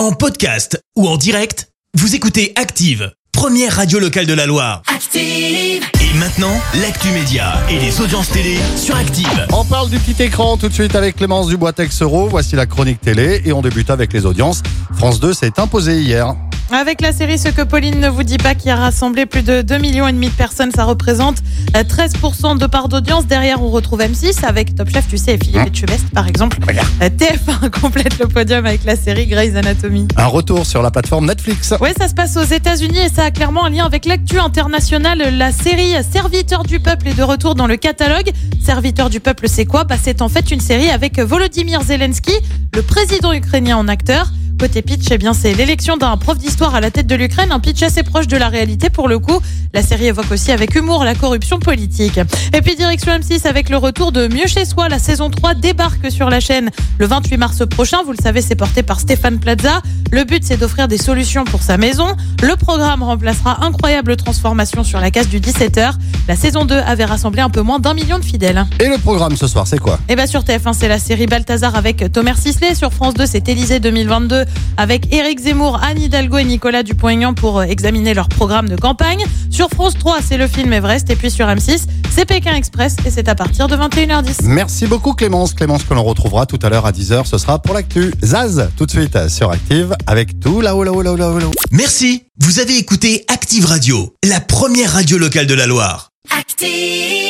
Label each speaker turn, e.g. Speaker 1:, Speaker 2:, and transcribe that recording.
Speaker 1: En podcast ou en direct, vous écoutez Active, première radio locale de la Loire.
Speaker 2: Active.
Speaker 1: Et maintenant, l'actu média et les audiences télé sur Active.
Speaker 3: On parle du petit écran tout de suite avec Clémence Dubois-Texero. Voici la chronique télé et on débute avec les audiences. France 2 s'est imposé hier.
Speaker 4: Avec la série Ce que Pauline ne vous dit pas qui a rassemblé plus de 2 millions et demi de personnes, ça représente euh, 13% de part d'audience. Derrière, on retrouve M6 avec Top Chef, tu sais, et Philippe Etchebest par exemple. Euh, TF1 complète le podium avec la série Grey's Anatomy.
Speaker 3: Un retour sur la plateforme Netflix.
Speaker 4: Oui, ça se passe aux États-Unis et ça a clairement un lien avec l'actu international. La série Serviteur du peuple est de retour dans le catalogue. Serviteur du peuple, c'est quoi? Bah, C'est en fait une série avec Volodymyr Zelensky, le président ukrainien en acteur. Côté pitch, eh bien, c'est l'élection d'un prof d'histoire à la tête de l'Ukraine, un pitch assez proche de la réalité pour le coup. La série évoque aussi avec humour la corruption politique. Et puis direction M6 avec le retour de Mieux chez soi, la saison 3 débarque sur la chaîne le 28 mars prochain. Vous le savez, c'est porté par Stéphane Plaza. Le but, c'est d'offrir des solutions pour sa maison. Le programme remplacera Incroyable Transformation sur la case du 17h. La saison 2 avait rassemblé un peu moins d'un million de fidèles.
Speaker 3: Et le programme ce soir, c'est quoi?
Speaker 4: Et bien sur TF1, c'est la série Balthazar avec Thomas Sisley. Sur France 2, c'est Élysée 2022 avec Éric Zemmour, Anne Hidalgo et Nicolas Dupont-Aignan pour euh, examiner leur programme de campagne. Sur France 3, c'est le film Everest. Et puis sur M6, c'est Pékin Express et c'est à partir de 21h10.
Speaker 3: Merci beaucoup Clémence. Clémence que l'on retrouvera tout à l'heure à 10h. Ce sera pour l'actu. Zaz, tout de suite sur Active avec tout là-haut, là-haut, là-haut, là-haut. là-haut.
Speaker 1: Merci, vous avez écouté Active Radio, la première radio locale de la Loire.
Speaker 2: Active.